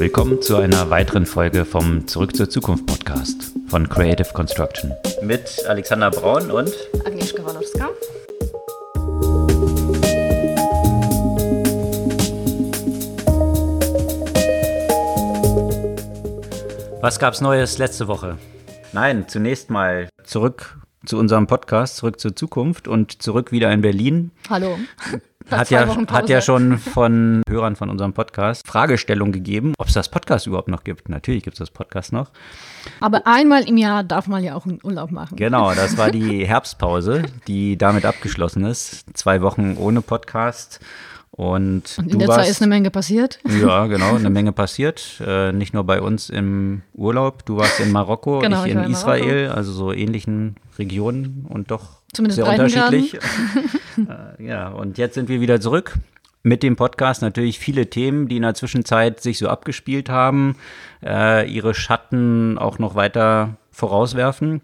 Willkommen zu einer weiteren Folge vom Zurück zur Zukunft Podcast von Creative Construction. Mit Alexander Braun und Agnieszka Walorska. Was gab's Neues letzte Woche? Nein, zunächst mal zurück zu unserem Podcast, zurück zur Zukunft und zurück wieder in Berlin. Hallo. Hat ja, hat ja schon von Hörern von unserem Podcast Fragestellung gegeben, ob es das Podcast überhaupt noch gibt. Natürlich gibt es das Podcast noch. Aber einmal im Jahr darf man ja auch einen Urlaub machen. Genau, das war die Herbstpause, die damit abgeschlossen ist. Zwei Wochen ohne Podcast. Und, Und in der Zeit ist eine Menge passiert. Ja, genau, eine Menge passiert. Äh, nicht nur bei uns im Urlaub. Du warst in Marokko, genau, ich in, in Israel, also so ähnlichen Regionen und doch Zumindest sehr unterschiedlich. äh, ja, und jetzt sind wir wieder zurück mit dem Podcast natürlich viele Themen, die in der Zwischenzeit sich so abgespielt haben, äh, ihre Schatten auch noch weiter vorauswerfen.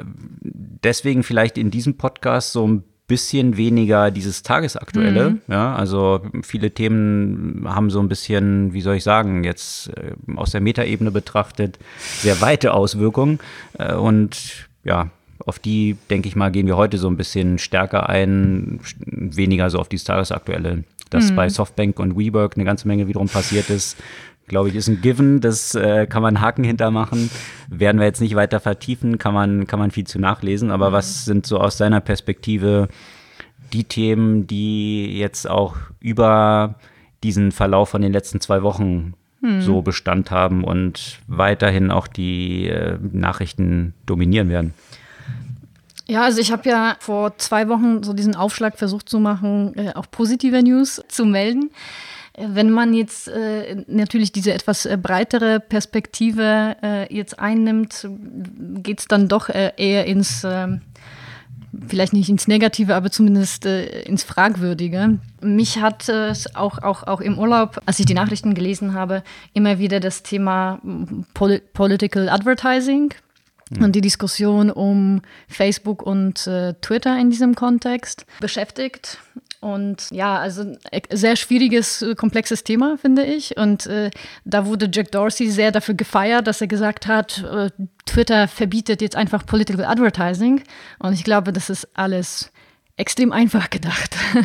Deswegen vielleicht in diesem Podcast so ein bisschen weniger dieses Tagesaktuelle. Mhm. Ja, also viele Themen haben so ein bisschen, wie soll ich sagen, jetzt äh, aus der Metaebene betrachtet, sehr weite Auswirkungen. Äh, und ja, auf die, denke ich mal, gehen wir heute so ein bisschen stärker ein, weniger so auf dieses Tagesaktuelle. Dass mhm. bei Softbank und WeWork eine ganze Menge wiederum passiert ist, glaube ich, ist ein Given. Das äh, kann man Haken hintermachen. Werden wir jetzt nicht weiter vertiefen, kann man, kann man viel zu nachlesen. Aber mhm. was sind so aus seiner Perspektive die Themen, die jetzt auch über diesen Verlauf von den letzten zwei Wochen mhm. so Bestand haben und weiterhin auch die äh, Nachrichten dominieren werden? Ja, also ich habe ja vor zwei Wochen so diesen Aufschlag versucht zu machen, äh, auch positive News zu melden. Wenn man jetzt äh, natürlich diese etwas äh, breitere Perspektive äh, jetzt einnimmt, geht es dann doch äh, eher ins, ähm, vielleicht nicht ins Negative, aber zumindest äh, ins Fragwürdige. Mich hat es auch, auch, auch im Urlaub, als ich die Nachrichten gelesen habe, immer wieder das Thema Pol Political Advertising und die Diskussion um Facebook und äh, Twitter in diesem Kontext beschäftigt. Und ja, also sehr schwieriges, äh, komplexes Thema, finde ich. Und äh, da wurde Jack Dorsey sehr dafür gefeiert, dass er gesagt hat, äh, Twitter verbietet jetzt einfach Political Advertising. Und ich glaube, das ist alles extrem einfach gedacht.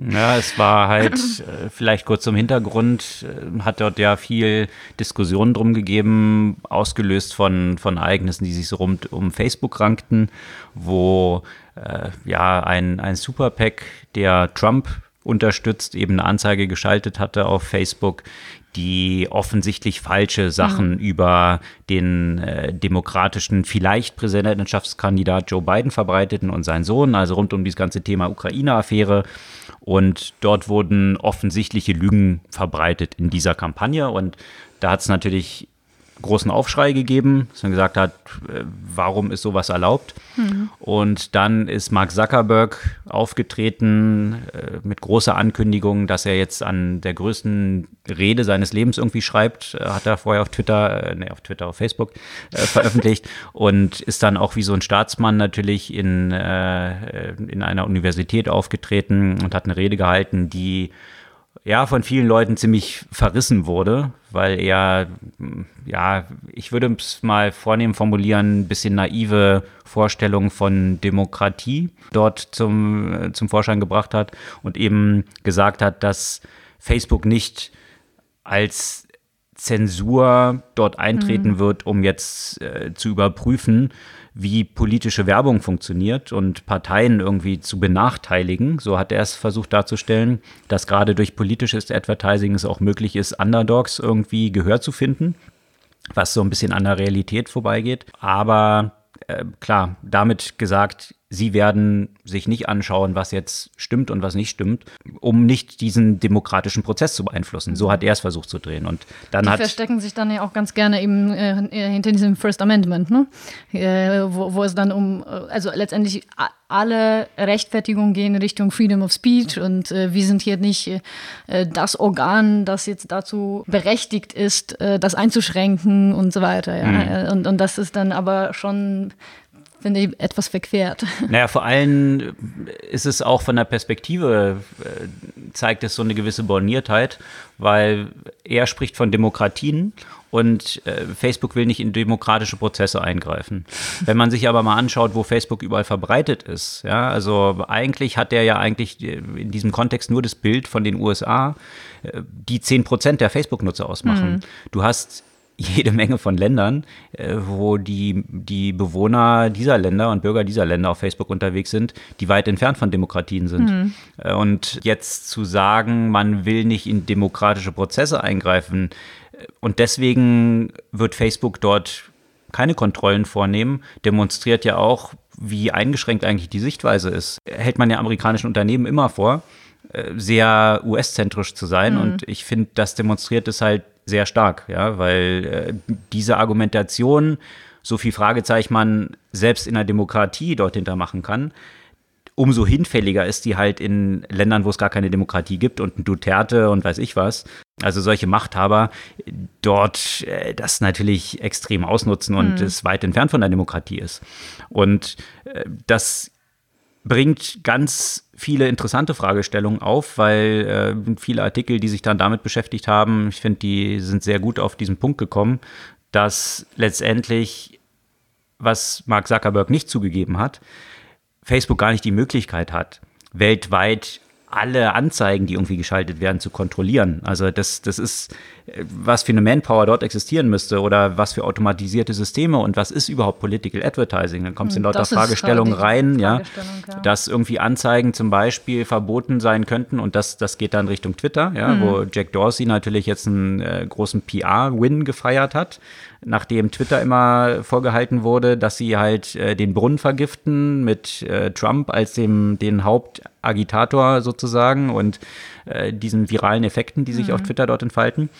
Ja, es war halt, äh, vielleicht kurz zum Hintergrund, äh, hat dort ja viel Diskussion drum gegeben, ausgelöst von, von Ereignissen, die sich so rund um Facebook rankten, wo äh, ja ein, ein Superpack, der Trump unterstützt, eben eine Anzeige geschaltet hatte auf Facebook, die offensichtlich falsche Sachen mhm. über den äh, demokratischen, vielleicht Präsidentschaftskandidat Joe Biden verbreiteten und seinen Sohn, also rund um dieses ganze Thema Ukraine-Affäre. Und dort wurden offensichtliche Lügen verbreitet in dieser Kampagne. Und da hat es natürlich großen Aufschrei gegeben, dass man gesagt hat, äh, warum ist sowas erlaubt? Mhm. Und dann ist Mark Zuckerberg aufgetreten äh, mit großer Ankündigung, dass er jetzt an der größten Rede seines Lebens irgendwie schreibt, äh, hat er vorher auf Twitter, ne, auf Twitter, auf Facebook äh, veröffentlicht und ist dann auch wie so ein Staatsmann natürlich in, äh, in einer Universität aufgetreten und hat eine Rede gehalten, die ja, von vielen Leuten ziemlich verrissen wurde, weil er, ja, ich würde es mal vornehm formulieren, ein bisschen naive Vorstellungen von Demokratie dort zum, zum Vorschein gebracht hat und eben gesagt hat, dass Facebook nicht als Zensur dort eintreten mhm. wird, um jetzt äh, zu überprüfen, wie politische Werbung funktioniert und Parteien irgendwie zu benachteiligen. So hat er es versucht darzustellen, dass gerade durch politisches Advertising es auch möglich ist, Underdogs irgendwie Gehör zu finden, was so ein bisschen an der Realität vorbeigeht. Aber äh, klar, damit gesagt, sie werden sich nicht anschauen, was jetzt stimmt und was nicht stimmt, um nicht diesen demokratischen Prozess zu beeinflussen. So hat er es versucht zu drehen. Und dann Die hat verstecken sich dann ja auch ganz gerne eben äh, hinter diesem First Amendment, ne? Äh, wo, wo, es dann um, äh, also letztendlich alle Rechtfertigungen gehen in Richtung Freedom of Speech und äh, wir sind hier nicht äh, das Organ, das jetzt dazu berechtigt ist, das einzuschränken und so weiter. Ja? Mhm. Und, und das ist dann aber schon finde ich etwas verquert. Naja, vor allem ist es auch von der Perspektive, äh, zeigt es so eine gewisse Borniertheit, weil er spricht von Demokratien und äh, Facebook will nicht in demokratische Prozesse eingreifen. Wenn man sich aber mal anschaut, wo Facebook überall verbreitet ist, ja, also eigentlich hat er ja eigentlich in diesem Kontext nur das Bild von den USA, äh, die 10 Prozent der Facebook-Nutzer ausmachen. Mhm. Du hast jede Menge von Ländern, äh, wo die, die Bewohner dieser Länder und Bürger dieser Länder auf Facebook unterwegs sind, die weit entfernt von Demokratien sind. Mhm. Und jetzt zu sagen, man will nicht in demokratische Prozesse eingreifen äh, und deswegen wird Facebook dort keine Kontrollen vornehmen, demonstriert ja auch, wie eingeschränkt eigentlich die Sichtweise ist. Hält man ja amerikanischen Unternehmen immer vor, sehr US-zentrisch zu sein. Mhm. Und ich finde, das demonstriert es halt sehr stark, ja, weil äh, diese Argumentation, so viel Fragezeichen man selbst in der Demokratie dort hintermachen kann, umso hinfälliger ist die halt in Ländern, wo es gar keine Demokratie gibt und ein Duterte und weiß ich was. Also solche Machthaber dort äh, das natürlich extrem ausnutzen und mhm. es weit entfernt von der Demokratie ist. Und äh, das bringt ganz viele interessante Fragestellungen auf, weil äh, viele Artikel, die sich dann damit beschäftigt haben, ich finde, die sind sehr gut auf diesen Punkt gekommen, dass letztendlich, was Mark Zuckerberg nicht zugegeben hat, Facebook gar nicht die Möglichkeit hat, weltweit alle Anzeigen, die irgendwie geschaltet werden, zu kontrollieren. Also das, das ist, was für eine Manpower dort existieren müsste oder was für automatisierte Systeme und was ist überhaupt Political Advertising. Dann kommt es in hm, lauter Fragestellungen rein, ja, ja, dass irgendwie Anzeigen zum Beispiel verboten sein könnten und das, das geht dann Richtung Twitter, ja, mhm. wo Jack Dorsey natürlich jetzt einen äh, großen PR-Win gefeiert hat nachdem Twitter immer vorgehalten wurde, dass sie halt äh, den Brunnen vergiften mit äh, Trump als dem den Hauptagitator sozusagen und äh, diesen viralen Effekten, die sich mhm. auf Twitter dort entfalten.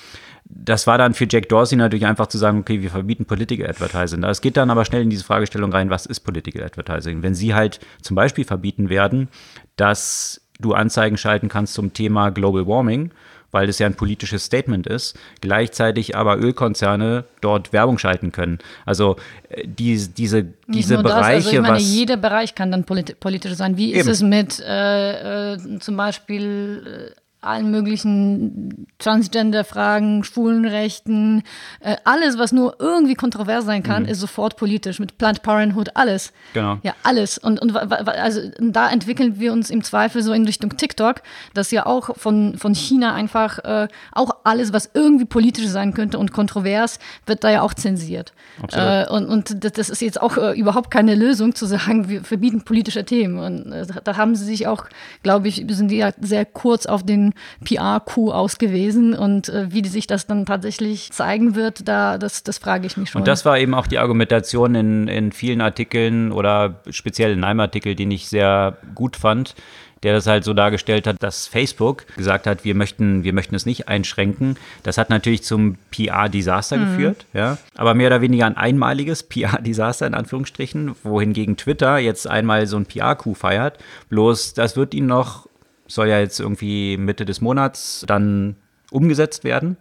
Das war dann für Jack Dorsey natürlich einfach zu sagen, okay, wir verbieten Political Advertising. Es geht dann aber schnell in diese Fragestellung rein, was ist Political Advertising? Wenn sie halt zum Beispiel verbieten werden, dass du Anzeigen schalten kannst zum Thema Global Warming, weil das ja ein politisches Statement ist, gleichzeitig aber Ölkonzerne dort Werbung schalten können. Also äh, die, diese, diese Bereiche. Das, also ich meine, jeder Bereich kann dann politisch sein. Wie ist Eben. es mit äh, äh, zum Beispiel äh, allen möglichen Transgender-Fragen, Schwulenrechten, äh, alles, was nur irgendwie kontrovers sein kann, mhm. ist sofort politisch. Mit Planned Parenthood, alles. Genau. Ja, alles. Und, und also da entwickeln wir uns im Zweifel so in Richtung TikTok, dass ja auch von, von China einfach äh, auch alles, was irgendwie politisch sein könnte und kontrovers, wird da ja auch zensiert. Äh, und, und das ist jetzt auch äh, überhaupt keine Lösung zu sagen, wir verbieten politische Themen. Und äh, da haben sie sich auch, glaube ich, sind die ja sehr kurz auf den PR-Coup ausgewiesen und äh, wie sich das dann tatsächlich zeigen wird, da, das, das frage ich mich schon. Und das war eben auch die Argumentation in, in vielen Artikeln oder speziell in einem Artikel, den ich sehr gut fand, der das halt so dargestellt hat, dass Facebook gesagt hat, wir möchten, wir möchten es nicht einschränken. Das hat natürlich zum PR-Desaster mhm. geführt, ja. Aber mehr oder weniger ein einmaliges PR-Desaster in Anführungsstrichen, wohingegen Twitter jetzt einmal so ein PR-Coup feiert. Bloß das wird ihnen noch soll ja jetzt irgendwie Mitte des Monats dann umgesetzt werden.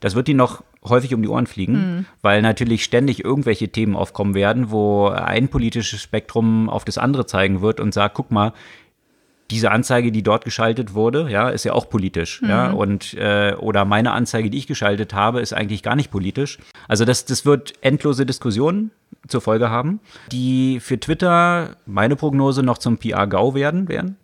Das wird ihnen noch häufig um die Ohren fliegen, mhm. weil natürlich ständig irgendwelche Themen aufkommen werden, wo ein politisches Spektrum auf das andere zeigen wird und sagt, guck mal, diese Anzeige, die dort geschaltet wurde, ja, ist ja auch politisch, mhm. ja, und äh, oder meine Anzeige, die ich geschaltet habe, ist eigentlich gar nicht politisch. Also das, das wird endlose Diskussionen zur Folge haben, die für Twitter meine Prognose noch zum PR-GAU werden werden.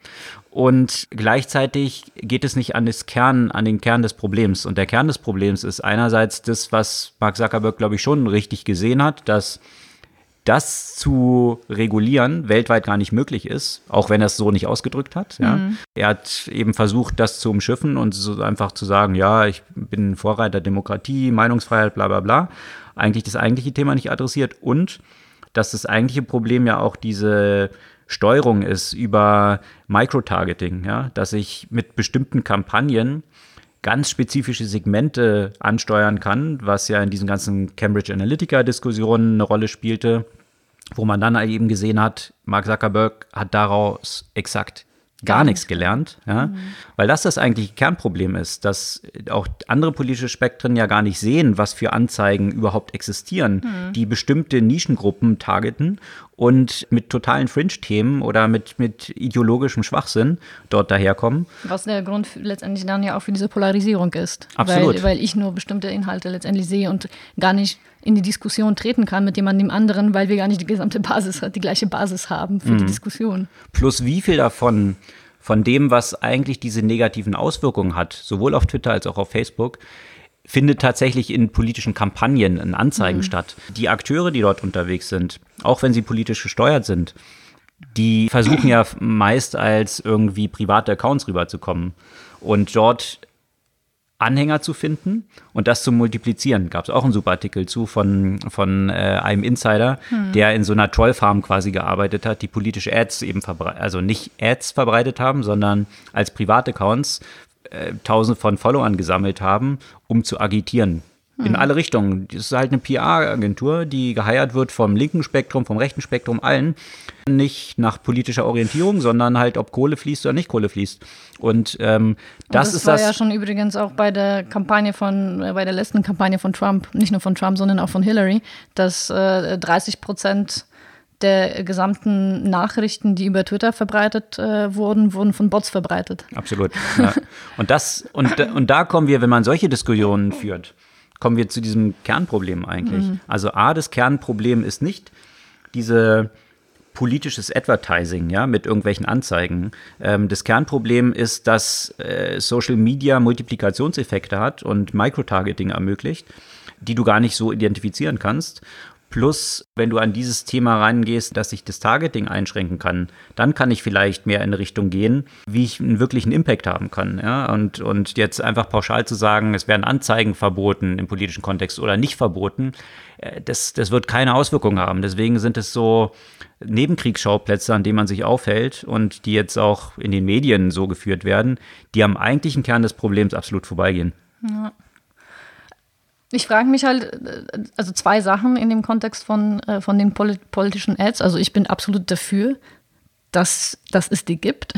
Und gleichzeitig geht es nicht an, das Kern, an den Kern des Problems. Und der Kern des Problems ist einerseits das, was Mark Zuckerberg, glaube ich, schon richtig gesehen hat, dass das zu regulieren weltweit gar nicht möglich ist, auch wenn er es so nicht ausgedrückt hat. Ja. Mhm. Er hat eben versucht, das zu umschiffen und so einfach zu sagen, ja, ich bin Vorreiter Demokratie, Meinungsfreiheit, bla bla bla. Eigentlich das eigentliche Thema nicht adressiert und dass das eigentliche Problem ja auch diese Steuerung ist über Microtargeting, ja, dass ich mit bestimmten Kampagnen ganz spezifische Segmente ansteuern kann, was ja in diesen ganzen Cambridge Analytica-Diskussionen eine Rolle spielte, wo man dann eben gesehen hat, Mark Zuckerberg hat daraus exakt gar nichts gelernt, ja, mhm. weil das das eigentlich Kernproblem ist, dass auch andere politische Spektren ja gar nicht sehen, was für Anzeigen überhaupt existieren, mhm. die bestimmte Nischengruppen targeten und mit totalen Fringe-Themen oder mit, mit ideologischem Schwachsinn dort daherkommen. Was der Grund letztendlich dann ja auch für diese Polarisierung ist. Absolut. Weil, weil ich nur bestimmte Inhalte letztendlich sehe und gar nicht in die Diskussion treten kann mit jemandem anderen, weil wir gar nicht die gesamte Basis, die gleiche Basis haben für mhm. die Diskussion. Plus wie viel davon von dem, was eigentlich diese negativen Auswirkungen hat, sowohl auf Twitter als auch auf Facebook, findet tatsächlich in politischen Kampagnen, in Anzeigen mhm. statt. Die Akteure, die dort unterwegs sind, auch wenn sie politisch gesteuert sind, die versuchen ja meist als irgendwie private Accounts rüberzukommen und dort Anhänger zu finden und das zu multiplizieren. Gab es auch einen super Artikel zu von, von äh, einem Insider, hm. der in so einer Trollfarm quasi gearbeitet hat, die politische Ads eben verbreitet, also nicht Ads verbreitet haben, sondern als Privataccounts äh, tausend von Followern gesammelt haben, um zu agitieren. In hm. alle Richtungen. Das ist halt eine PR-Agentur, die geheiert wird vom linken Spektrum, vom rechten Spektrum, allen. Nicht nach politischer Orientierung, sondern halt, ob Kohle fließt oder nicht Kohle fließt. Und ähm, das, das ist war das. ja schon übrigens auch bei der Kampagne von, äh, bei der letzten Kampagne von Trump, nicht nur von Trump, sondern auch von Hillary, dass äh, 30 Prozent der gesamten Nachrichten, die über Twitter verbreitet äh, wurden, wurden von Bots verbreitet. Absolut. Ja. Und das, und, und da kommen wir, wenn man solche Diskussionen führt, kommen wir zu diesem Kernproblem eigentlich. Mhm. Also A, das Kernproblem ist nicht diese politisches Advertising, ja, mit irgendwelchen Anzeigen. Ähm, das Kernproblem ist, dass äh, Social Media Multiplikationseffekte hat und Microtargeting ermöglicht, die du gar nicht so identifizieren kannst. Plus, wenn du an dieses Thema reingehst, dass ich das Targeting einschränken kann, dann kann ich vielleicht mehr in eine Richtung gehen, wie ich einen wirklichen Impact haben kann. Ja? Und, und jetzt einfach pauschal zu sagen, es werden Anzeigen verboten im politischen Kontext oder nicht verboten, äh, das, das wird keine Auswirkungen haben. Deswegen sind es so Nebenkriegsschauplätze, an denen man sich aufhält und die jetzt auch in den Medien so geführt werden, die am eigentlichen Kern des Problems absolut vorbeigehen. Ja. Ich frage mich halt, äh, also zwei Sachen in dem Kontext von, äh, von den politischen Ads. Also ich bin absolut dafür, dass, dass es die gibt.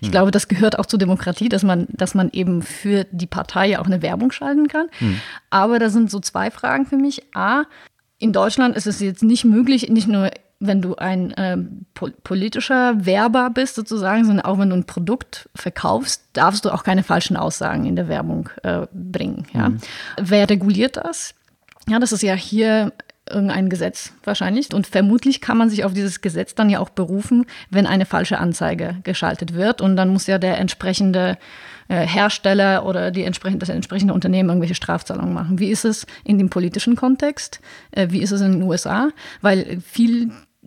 Ich mhm. glaube, das gehört auch zur Demokratie, dass man, dass man eben für die Partei auch eine Werbung schalten kann. Mhm. Aber da sind so zwei Fragen für mich. A, in Deutschland ist es jetzt nicht möglich, nicht nur wenn du ein äh, po politischer Werber bist sozusagen, sondern auch wenn du ein Produkt verkaufst, darfst du auch keine falschen Aussagen in der Werbung äh, bringen. Ja? Mhm. Wer reguliert das? Ja, das ist ja hier irgendein Gesetz wahrscheinlich. Und vermutlich kann man sich auf dieses Gesetz dann ja auch berufen, wenn eine falsche Anzeige geschaltet wird. Und dann muss ja der entsprechende äh, Hersteller oder die entsprechende, das entsprechende Unternehmen irgendwelche Strafzahlungen machen. Wie ist es in dem politischen Kontext? Äh, wie ist es in den USA? Weil viel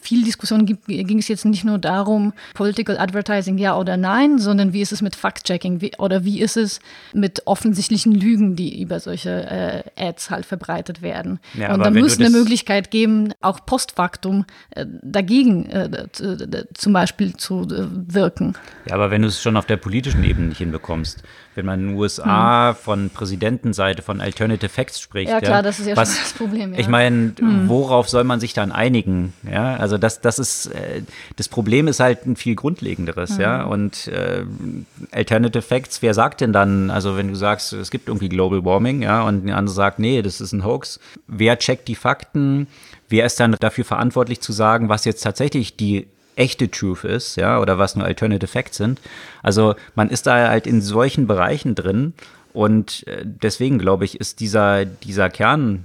viel Diskussion gibt, ging es jetzt nicht nur darum, Political Advertising ja oder nein, sondern wie ist es mit Fact-Checking oder wie ist es mit offensichtlichen Lügen, die über solche äh, Ads halt verbreitet werden. Ja, und da muss es eine Möglichkeit geben, auch postfaktum äh, dagegen äh, zum Beispiel zu äh, wirken. Ja, aber wenn du es schon auf der politischen Ebene nicht hinbekommst, wenn man in den USA hm. von Präsidentenseite von Alternative Facts spricht. Ja, klar, ja, das ist ja was, schon das Problem. Ja. Ich meine, hm. worauf soll man sich dann einigen? Ja, also das, das ist, äh, das Problem ist halt ein viel grundlegenderes, hm. ja. Und äh, Alternative Facts, wer sagt denn dann, also wenn du sagst, es gibt irgendwie Global Warming, ja, und der andere sagt, nee, das ist ein Hoax, wer checkt die Fakten? Wer ist dann dafür verantwortlich zu sagen, was jetzt tatsächlich die echte Truth ist, ja, oder was nur Alternative Facts sind. Also man ist da halt in solchen Bereichen drin und äh, deswegen glaube ich, ist dieser, dieser Kern,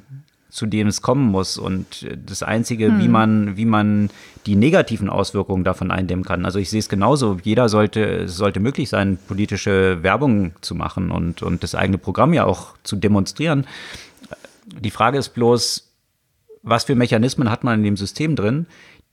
zu dem es kommen muss und äh, das Einzige, hm. wie man, wie man die negativen Auswirkungen davon eindämmen kann. Also ich sehe es genauso. Jeder sollte, es sollte möglich sein, politische Werbung zu machen und, und das eigene Programm ja auch zu demonstrieren. Die Frage ist bloß, was für Mechanismen hat man in dem System drin,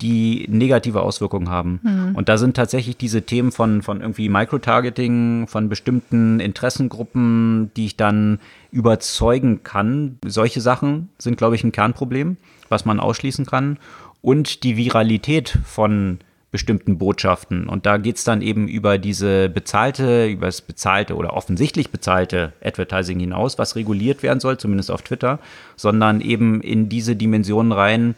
die negative Auswirkungen haben. Mhm. Und da sind tatsächlich diese Themen von, von irgendwie Microtargeting, von bestimmten Interessengruppen, die ich dann überzeugen kann. Solche Sachen sind, glaube ich, ein Kernproblem, was man ausschließen kann. Und die Viralität von bestimmten Botschaften. Und da geht es dann eben über diese bezahlte, über das bezahlte oder offensichtlich bezahlte Advertising hinaus, was reguliert werden soll, zumindest auf Twitter, sondern eben in diese Dimensionen rein,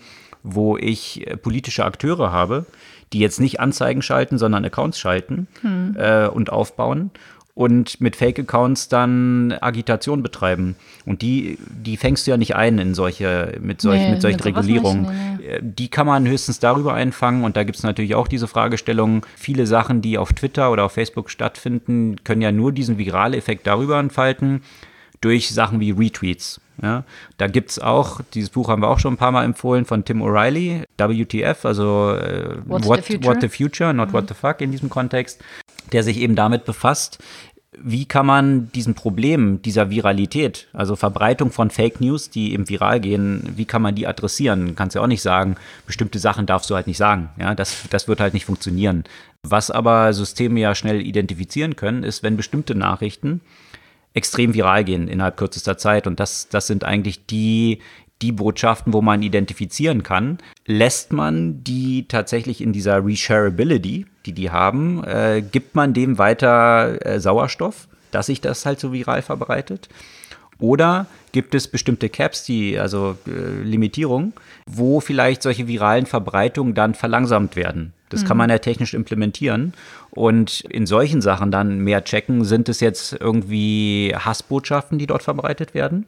wo ich äh, politische Akteure habe, die jetzt nicht Anzeigen schalten, sondern Accounts schalten hm. äh, und aufbauen und mit Fake-Accounts dann Agitation betreiben. Und die, die fängst du ja nicht ein in solche, mit, solch, nee, mit solchen Regulierungen. Nee, nee. Äh, die kann man höchstens darüber einfangen. Und da gibt es natürlich auch diese Fragestellung. Viele Sachen, die auf Twitter oder auf Facebook stattfinden, können ja nur diesen virale Effekt darüber entfalten, durch Sachen wie Retweets. Ja, da gibt es auch, dieses Buch haben wir auch schon ein paar Mal empfohlen von Tim O'Reilly, WTF, also äh, what, the what, the Future, not mhm. What the Fuck in diesem Kontext, der sich eben damit befasst, wie kann man diesen Problem dieser Viralität, also Verbreitung von Fake News, die eben viral gehen, wie kann man die adressieren? Kannst ja auch nicht sagen, bestimmte Sachen darfst du halt nicht sagen. Ja, das, das wird halt nicht funktionieren. Was aber Systeme ja schnell identifizieren können, ist, wenn bestimmte Nachrichten extrem viral gehen innerhalb kürzester Zeit. Und das, das sind eigentlich die, die Botschaften, wo man identifizieren kann, lässt man die tatsächlich in dieser Reshareability, die die haben, äh, gibt man dem weiter äh, Sauerstoff, dass sich das halt so viral verbreitet? Oder gibt es bestimmte Caps, die, also äh, Limitierungen, wo vielleicht solche viralen Verbreitungen dann verlangsamt werden? Das mhm. kann man ja technisch implementieren. Und in solchen Sachen dann mehr checken, sind es jetzt irgendwie Hassbotschaften, die dort verbreitet werden?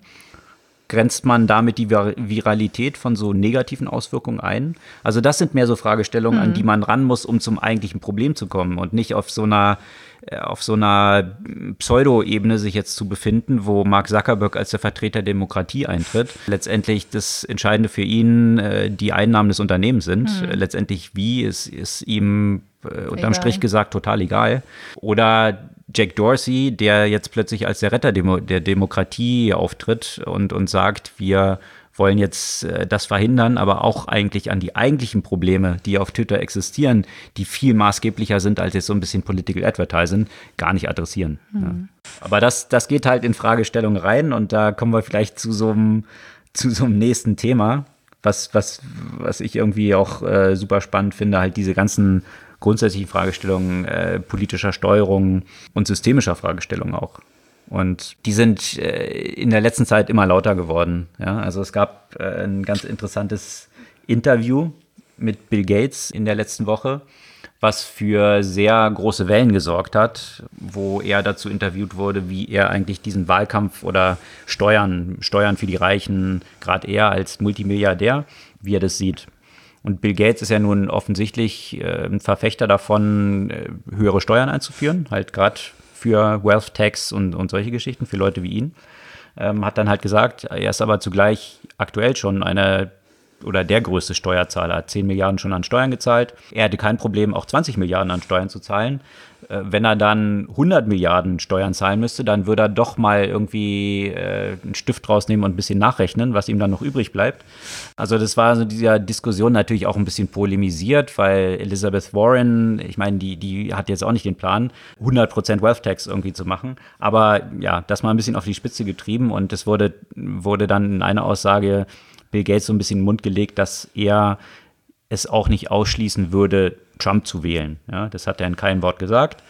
Grenzt man damit die Viralität von so negativen Auswirkungen ein? Also das sind mehr so Fragestellungen, mhm. an die man ran muss, um zum eigentlichen Problem zu kommen und nicht auf so einer äh, auf so einer Pseudo-Ebene sich jetzt zu befinden, wo Mark Zuckerberg als der Vertreter der Demokratie eintritt. Letztendlich das Entscheidende für ihn äh, die Einnahmen des Unternehmens sind. Mhm. Letztendlich wie ist, ist ihm äh, unterm Strich gesagt total egal. Oder Jack Dorsey, der jetzt plötzlich als der Retter Demo der Demokratie auftritt und, und sagt, wir wollen jetzt äh, das verhindern, aber auch eigentlich an die eigentlichen Probleme, die auf Twitter existieren, die viel maßgeblicher sind als jetzt so ein bisschen Political Advertising, gar nicht adressieren. Mhm. Ja. Aber das, das geht halt in Fragestellung rein und da kommen wir vielleicht zu so einem, zu so einem nächsten Thema, was, was, was ich irgendwie auch äh, super spannend finde, halt diese ganzen grundsätzlichen Fragestellungen äh, politischer Steuerung und systemischer Fragestellungen auch. Und die sind äh, in der letzten Zeit immer lauter geworden. Ja? Also es gab äh, ein ganz interessantes Interview mit Bill Gates in der letzten Woche, was für sehr große Wellen gesorgt hat, wo er dazu interviewt wurde, wie er eigentlich diesen Wahlkampf oder Steuern, Steuern für die Reichen, gerade er als Multimilliardär, wie er das sieht. Und Bill Gates ist ja nun offensichtlich äh, ein Verfechter davon, äh, höhere Steuern einzuführen, halt gerade für Wealth Tax und, und solche Geschichten, für Leute wie ihn. Ähm, hat dann halt gesagt, er ist aber zugleich aktuell schon eine oder der größte Steuerzahler, hat 10 Milliarden schon an Steuern gezahlt. Er hatte kein Problem, auch 20 Milliarden an Steuern zu zahlen. Äh, wenn er dann 100 Milliarden Steuern zahlen müsste, dann würde er doch mal irgendwie äh, einen Stift rausnehmen und ein bisschen nachrechnen, was ihm dann noch übrig bleibt. Also das war so dieser Diskussion natürlich auch ein bisschen polemisiert, weil Elizabeth Warren, ich meine, die, die hat jetzt auch nicht den Plan, 100% Wealth Tax irgendwie zu machen. Aber ja, das mal ein bisschen auf die Spitze getrieben und es wurde, wurde dann in einer Aussage Bill Gates so ein bisschen in den Mund gelegt, dass er es auch nicht ausschließen würde, Trump zu wählen. Ja, das hat er in keinem Wort gesagt.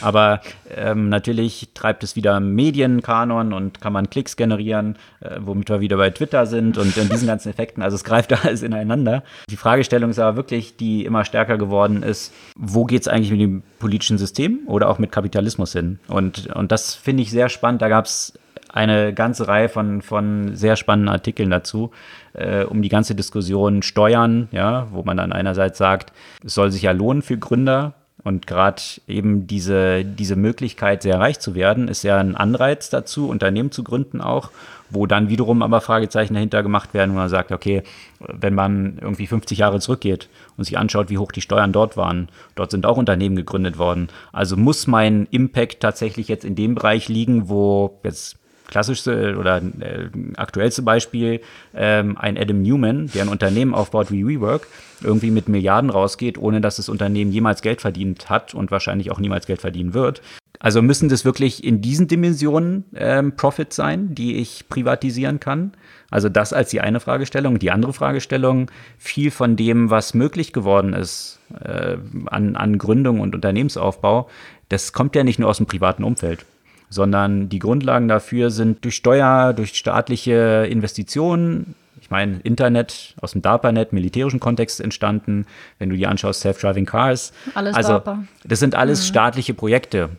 Aber ähm, natürlich treibt es wieder Medienkanon und kann man Klicks generieren, äh, womit wir wieder bei Twitter sind und, und diesen ganzen Effekten. Also es greift alles ineinander. Die Fragestellung ist aber wirklich, die immer stärker geworden ist, wo geht es eigentlich mit dem politischen System oder auch mit Kapitalismus hin? Und, und das finde ich sehr spannend. Da gab es eine ganze Reihe von, von sehr spannenden Artikeln dazu, äh, um die ganze Diskussion Steuern, ja, wo man dann einerseits sagt, es soll sich ja lohnen für Gründer, und gerade eben diese, diese Möglichkeit, sehr reich zu werden, ist ja ein Anreiz dazu, Unternehmen zu gründen auch, wo dann wiederum aber Fragezeichen dahinter gemacht werden, wo man sagt, okay, wenn man irgendwie 50 Jahre zurückgeht und sich anschaut, wie hoch die Steuern dort waren, dort sind auch Unternehmen gegründet worden. Also muss mein Impact tatsächlich jetzt in dem Bereich liegen, wo jetzt klassischste oder äh, aktuellste Beispiel ähm, ein Adam Newman, der ein Unternehmen aufbaut wie WeWork, irgendwie mit Milliarden rausgeht, ohne dass das Unternehmen jemals Geld verdient hat und wahrscheinlich auch niemals Geld verdienen wird. Also müssen das wirklich in diesen Dimensionen ähm, Profit sein, die ich privatisieren kann? Also das als die eine Fragestellung. Die andere Fragestellung, viel von dem, was möglich geworden ist äh, an, an Gründung und Unternehmensaufbau, das kommt ja nicht nur aus dem privaten Umfeld sondern die Grundlagen dafür sind durch Steuer, durch staatliche Investitionen. Ich meine, Internet aus dem DARPA-Net, militärischen Kontext entstanden. Wenn du dir anschaust, Self-Driving Cars. Alles also, DARPA. Das sind alles mhm. staatliche Projekte,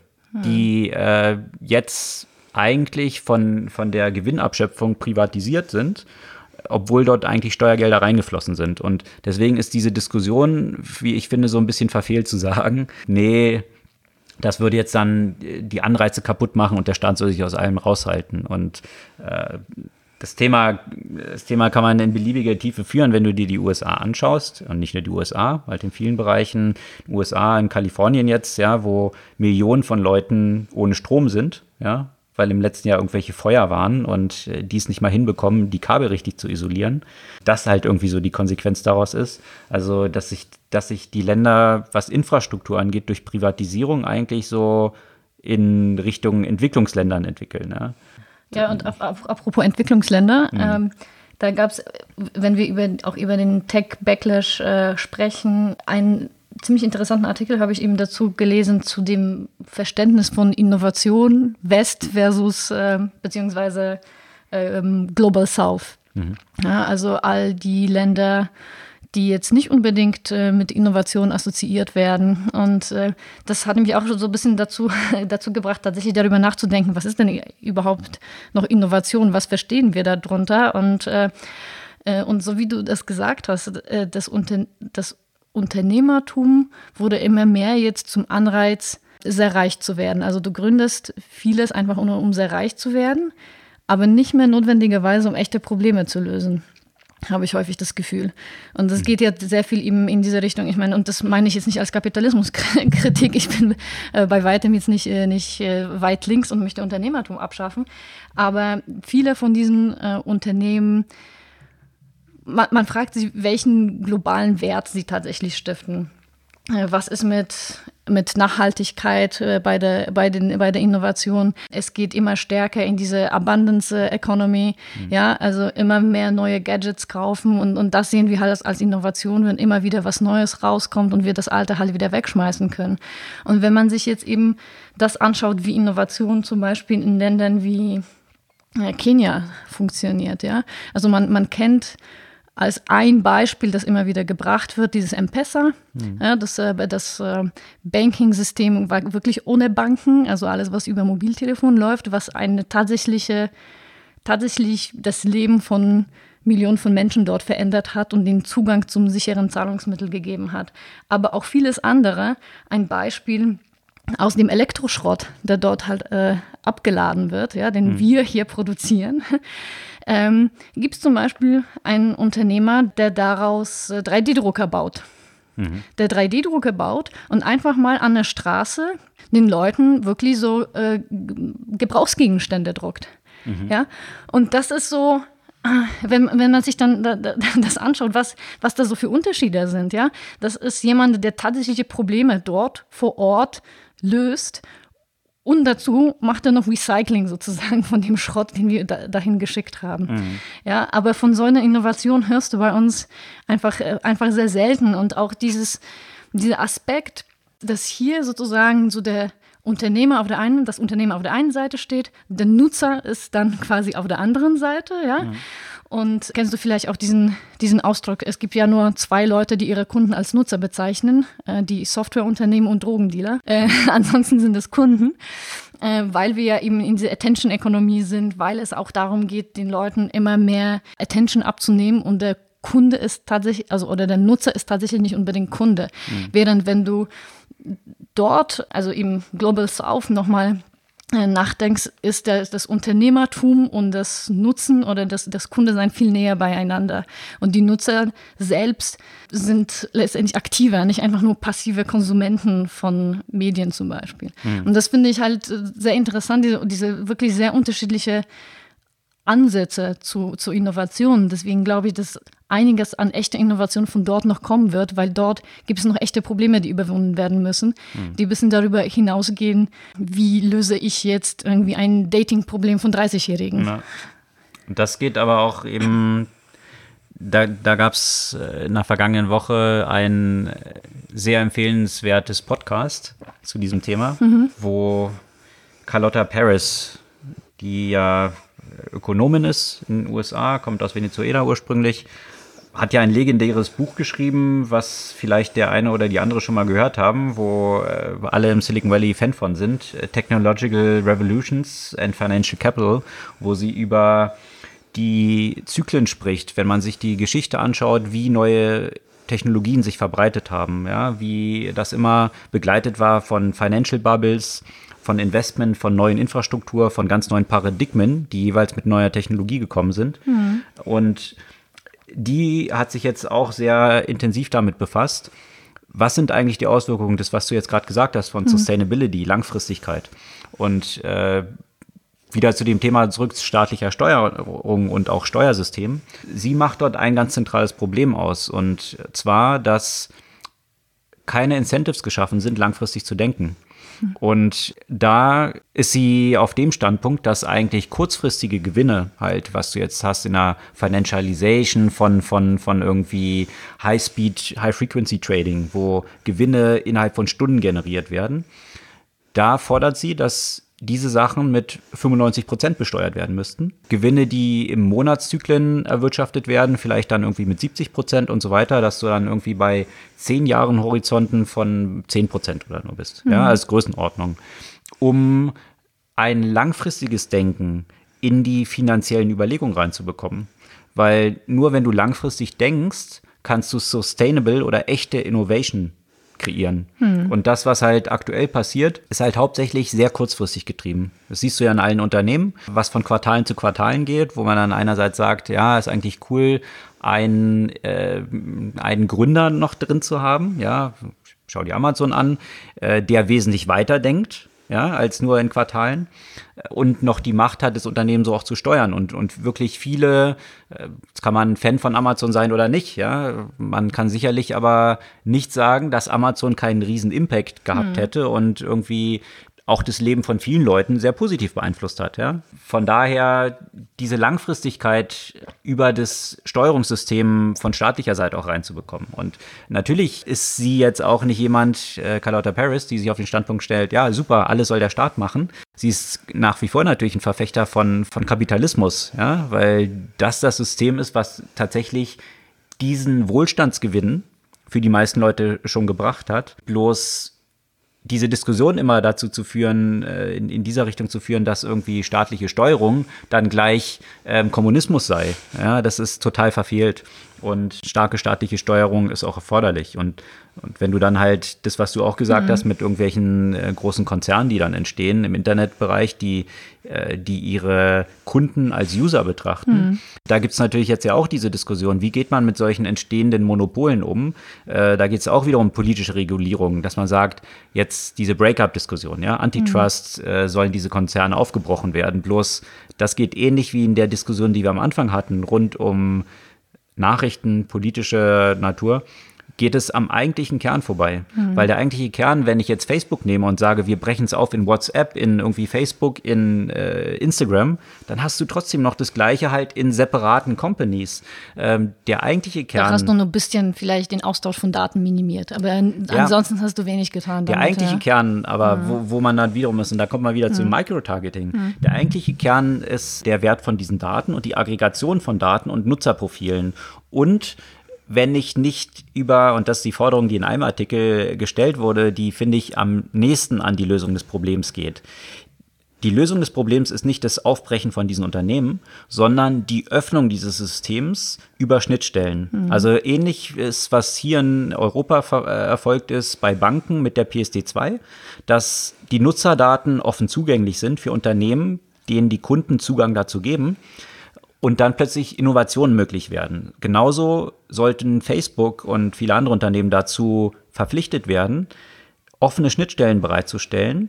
die äh, jetzt eigentlich von, von der Gewinnabschöpfung privatisiert sind obwohl dort eigentlich Steuergelder reingeflossen sind. Und deswegen ist diese Diskussion, wie ich finde, so ein bisschen verfehlt zu sagen, nee, das würde jetzt dann die Anreize kaputt machen und der Staat soll sich aus allem raushalten. Und äh, das Thema, das Thema kann man in beliebiger Tiefe führen, wenn du dir die USA anschaust. Und nicht nur die USA, halt in vielen Bereichen, USA, in Kalifornien jetzt, ja, wo Millionen von Leuten ohne Strom sind, ja, weil im letzten Jahr irgendwelche Feuer waren und äh, die es nicht mal hinbekommen, die Kabel richtig zu isolieren. Das halt irgendwie so die Konsequenz daraus ist. Also, dass sich, dass sich die Länder, was Infrastruktur angeht, durch Privatisierung eigentlich so in Richtung Entwicklungsländern entwickeln. Ja, ja und ap ap apropos Entwicklungsländer, mhm. ähm, da gab es, wenn wir über, auch über den Tech-Backlash äh, sprechen, ein ziemlich interessanten Artikel habe ich eben dazu gelesen zu dem Verständnis von Innovation West versus äh, beziehungsweise äh, Global South. Mhm. Ja, also all die Länder, die jetzt nicht unbedingt äh, mit Innovation assoziiert werden. Und äh, das hat mich auch schon so ein bisschen dazu, dazu gebracht, tatsächlich darüber nachzudenken, was ist denn überhaupt noch Innovation, was verstehen wir darunter? Und, äh, äh und so wie du das gesagt hast, äh, das, Unter das Unternehmertum wurde immer mehr jetzt zum Anreiz, sehr reich zu werden. Also du gründest vieles einfach nur, um sehr reich zu werden, aber nicht mehr notwendigerweise, um echte Probleme zu lösen habe ich häufig das Gefühl. Und das geht ja sehr viel eben in diese Richtung. Ich meine, und das meine ich jetzt nicht als Kapitalismuskritik. Ich bin äh, bei weitem jetzt nicht, äh, nicht äh, weit links und möchte Unternehmertum abschaffen. Aber viele von diesen äh, Unternehmen man, man fragt sich, welchen globalen Wert sie tatsächlich stiften. Äh, was ist mit, mit Nachhaltigkeit äh, bei der, bei, den, bei der Innovation? Es geht immer stärker in diese Abundance Economy, mhm. ja, also immer mehr neue Gadgets kaufen und, und das sehen wir halt als Innovation, wenn immer wieder was Neues rauskommt und wir das Alte halt wieder wegschmeißen können. Und wenn man sich jetzt eben das anschaut, wie Innovation zum Beispiel in Ländern wie äh, Kenia funktioniert, ja, also man, man kennt als ein Beispiel, das immer wieder gebracht wird, dieses M-Pesa. Mhm. Ja, das äh, das äh, Banking-System war wirklich ohne Banken, also alles, was über Mobiltelefon läuft, was eine tatsächliche, tatsächlich das Leben von Millionen von Menschen dort verändert hat und den Zugang zum sicheren Zahlungsmittel gegeben hat. Aber auch vieles andere. Ein Beispiel aus dem Elektroschrott, der dort halt äh, abgeladen wird, ja, den mhm. wir hier produzieren. Ähm, Gibt es zum Beispiel einen Unternehmer, der daraus äh, 3D-Drucker baut? Mhm. Der 3D-Drucker baut und einfach mal an der Straße den Leuten wirklich so äh, Gebrauchsgegenstände druckt. Mhm. Ja? Und das ist so, ah, wenn, wenn man sich dann das anschaut, was, was da so für Unterschiede sind, ja, das ist jemand, der tatsächliche Probleme dort vor Ort löst und dazu macht er noch Recycling sozusagen von dem Schrott, den wir da, dahin geschickt haben. Mhm. Ja, aber von so einer Innovation hörst du bei uns einfach, äh, einfach sehr selten. Und auch dieses, dieser Aspekt, dass hier sozusagen so der Unternehmer auf der einen, das Unternehmer auf der einen Seite steht, der Nutzer ist dann quasi auf der anderen Seite, ja. Mhm. Und kennst du vielleicht auch diesen, diesen Ausdruck? Es gibt ja nur zwei Leute, die ihre Kunden als Nutzer bezeichnen, äh, die Softwareunternehmen und Drogendealer. Äh, ansonsten sind es Kunden, äh, weil wir ja eben in dieser Attention-Ökonomie sind, weil es auch darum geht, den Leuten immer mehr Attention abzunehmen und der Kunde ist tatsächlich, also oder der Nutzer ist tatsächlich nicht unbedingt Kunde. Mhm. Während wenn du dort, also im Global South nochmal nachdenkst, ist das, das, Unternehmertum und das Nutzen oder das, das Kundesein viel näher beieinander. Und die Nutzer selbst sind letztendlich aktiver, nicht einfach nur passive Konsumenten von Medien zum Beispiel. Mhm. Und das finde ich halt sehr interessant, diese, diese wirklich sehr unterschiedliche Ansätze zu, zu Innovation. Deswegen glaube ich, dass einiges an echter Innovation von dort noch kommen wird, weil dort gibt es noch echte Probleme, die überwunden werden müssen, mhm. die ein bisschen darüber hinausgehen, wie löse ich jetzt irgendwie ein Dating-Problem von 30-Jährigen. Ja. Das geht aber auch eben, da, da gab es äh, in der vergangenen Woche ein sehr empfehlenswertes Podcast zu diesem Thema, mhm. wo Carlotta Paris, die ja Ökonomin ist in den USA, kommt aus Venezuela ursprünglich, hat ja ein legendäres Buch geschrieben, was vielleicht der eine oder die andere schon mal gehört haben, wo äh, alle im Silicon Valley Fan von sind, Technological Revolutions and Financial Capital, wo sie über die Zyklen spricht, wenn man sich die Geschichte anschaut, wie neue Technologien sich verbreitet haben, ja, wie das immer begleitet war von Financial Bubbles, von Investment, von neuen Infrastruktur, von ganz neuen Paradigmen, die jeweils mit neuer Technologie gekommen sind. Mhm. Und die hat sich jetzt auch sehr intensiv damit befasst. Was sind eigentlich die Auswirkungen des, was du jetzt gerade gesagt hast, von mhm. Sustainability, Langfristigkeit? Und äh, wieder zu dem Thema zurück staatlicher Steuerung und auch Steuersystem. Sie macht dort ein ganz zentrales Problem aus. Und zwar, dass keine Incentives geschaffen sind, langfristig zu denken. Und da ist sie auf dem Standpunkt, dass eigentlich kurzfristige Gewinne halt, was du jetzt hast in der Financialization von, von, von irgendwie High-Speed, High-Frequency-Trading, wo Gewinne innerhalb von Stunden generiert werden, da fordert sie, dass diese Sachen mit 95 Prozent besteuert werden müssten. Gewinne, die im Monatszyklen erwirtschaftet werden, vielleicht dann irgendwie mit 70 Prozent und so weiter, dass du dann irgendwie bei zehn Jahren Horizonten von 10 Prozent oder nur bist. Mhm. Ja, als Größenordnung. Um ein langfristiges Denken in die finanziellen Überlegungen reinzubekommen. Weil nur wenn du langfristig denkst, kannst du sustainable oder echte Innovation kreieren. Hm. Und das, was halt aktuell passiert, ist halt hauptsächlich sehr kurzfristig getrieben. Das siehst du ja in allen Unternehmen, was von Quartalen zu Quartalen geht, wo man dann einerseits sagt, ja, ist eigentlich cool, einen, äh, einen Gründer noch drin zu haben, ja, schau dir Amazon an, äh, der wesentlich weiter denkt, ja, als nur in Quartalen. Und noch die Macht hat, das Unternehmen so auch zu steuern. Und, und wirklich viele, äh, jetzt kann man Fan von Amazon sein oder nicht, ja, man kann sicherlich aber nicht sagen, dass Amazon keinen riesen Impact gehabt hm. hätte und irgendwie auch das Leben von vielen Leuten sehr positiv beeinflusst hat. Ja? Von daher diese Langfristigkeit über das Steuerungssystem von staatlicher Seite auch reinzubekommen. Und natürlich ist sie jetzt auch nicht jemand, äh, Carlotta Paris, die sich auf den Standpunkt stellt, ja, super, alles soll der Staat machen. Sie ist nach wie vor natürlich ein Verfechter von, von Kapitalismus, ja, weil das das System ist, was tatsächlich diesen Wohlstandsgewinn für die meisten Leute schon gebracht hat. Bloß diese Diskussion immer dazu zu führen, äh, in, in dieser Richtung zu führen, dass irgendwie staatliche Steuerung dann gleich ähm, Kommunismus sei. Ja, das ist total verfehlt. Und starke staatliche Steuerung ist auch erforderlich. Und, und wenn du dann halt das, was du auch gesagt mhm. hast, mit irgendwelchen äh, großen Konzernen, die dann entstehen im Internetbereich, die, äh, die ihre Kunden als User betrachten, mhm. da gibt es natürlich jetzt ja auch diese Diskussion, wie geht man mit solchen entstehenden Monopolen um? Äh, da geht es auch wieder um politische Regulierung, dass man sagt, jetzt diese Breakup-Diskussion, ja, Antitrust, mhm. Äh, sollen diese Konzerne aufgebrochen werden. Bloß das geht ähnlich wie in der Diskussion, die wir am Anfang hatten, rund um Nachrichten politischer Natur, geht es am eigentlichen Kern vorbei. Mhm. Weil der eigentliche Kern, wenn ich jetzt Facebook nehme und sage, wir brechen es auf in WhatsApp, in irgendwie Facebook, in äh, Instagram, dann hast du trotzdem noch das Gleiche halt in separaten Companies. Ähm, der eigentliche Kern. Da hast du nur ein bisschen vielleicht den Austausch von Daten minimiert, aber ja, ansonsten hast du wenig getan. Damit, der eigentliche ja. Kern, aber mhm. wo, wo man dann wiederum ist, und da kommt man wieder mhm. zum Microtargeting. Der eigentliche Kern ist der Wert von diesen Daten und die Aggregation von Daten und Nutzerprofilen und wenn ich nicht über, und das ist die Forderung, die in einem Artikel gestellt wurde, die finde ich am nächsten an die Lösung des Problems geht. Die Lösung des Problems ist nicht das Aufbrechen von diesen Unternehmen, sondern die Öffnung dieses Systems über Schnittstellen. Mhm. Also ähnlich ist, was hier in Europa äh, erfolgt ist bei Banken mit der PSD2, dass die Nutzerdaten offen zugänglich sind für Unternehmen, denen die Kunden Zugang dazu geben und dann plötzlich Innovationen möglich werden. Genauso sollten Facebook und viele andere Unternehmen dazu verpflichtet werden, offene Schnittstellen bereitzustellen,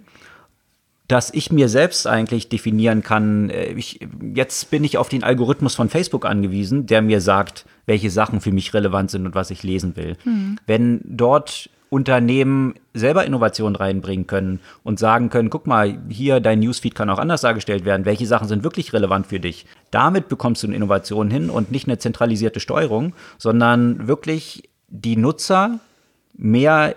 dass ich mir selbst eigentlich definieren kann, äh, ich, jetzt bin ich auf den Algorithmus von Facebook angewiesen, der mir sagt, welche Sachen für mich relevant sind und was ich lesen will. Hm. Wenn dort Unternehmen selber Innovationen reinbringen können und sagen können, guck mal, hier dein Newsfeed kann auch anders dargestellt werden, welche Sachen sind wirklich relevant für dich. Damit bekommst du eine Innovation hin und nicht eine zentralisierte Steuerung, sondern wirklich die Nutzer mehr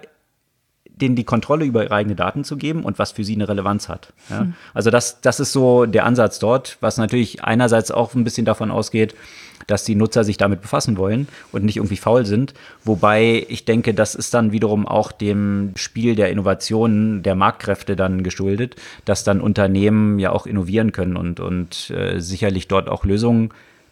denen die Kontrolle über ihre eigenen Daten zu geben und was für sie eine Relevanz hat. Ja? Mhm. Also das, das ist so der Ansatz dort, was natürlich einerseits auch ein bisschen davon ausgeht, dass die Nutzer sich damit befassen wollen und nicht irgendwie faul sind. Wobei ich denke, das ist dann wiederum auch dem Spiel der Innovationen, der Marktkräfte dann geschuldet, dass dann Unternehmen ja auch innovieren können und, und äh, sicherlich dort auch Lösungen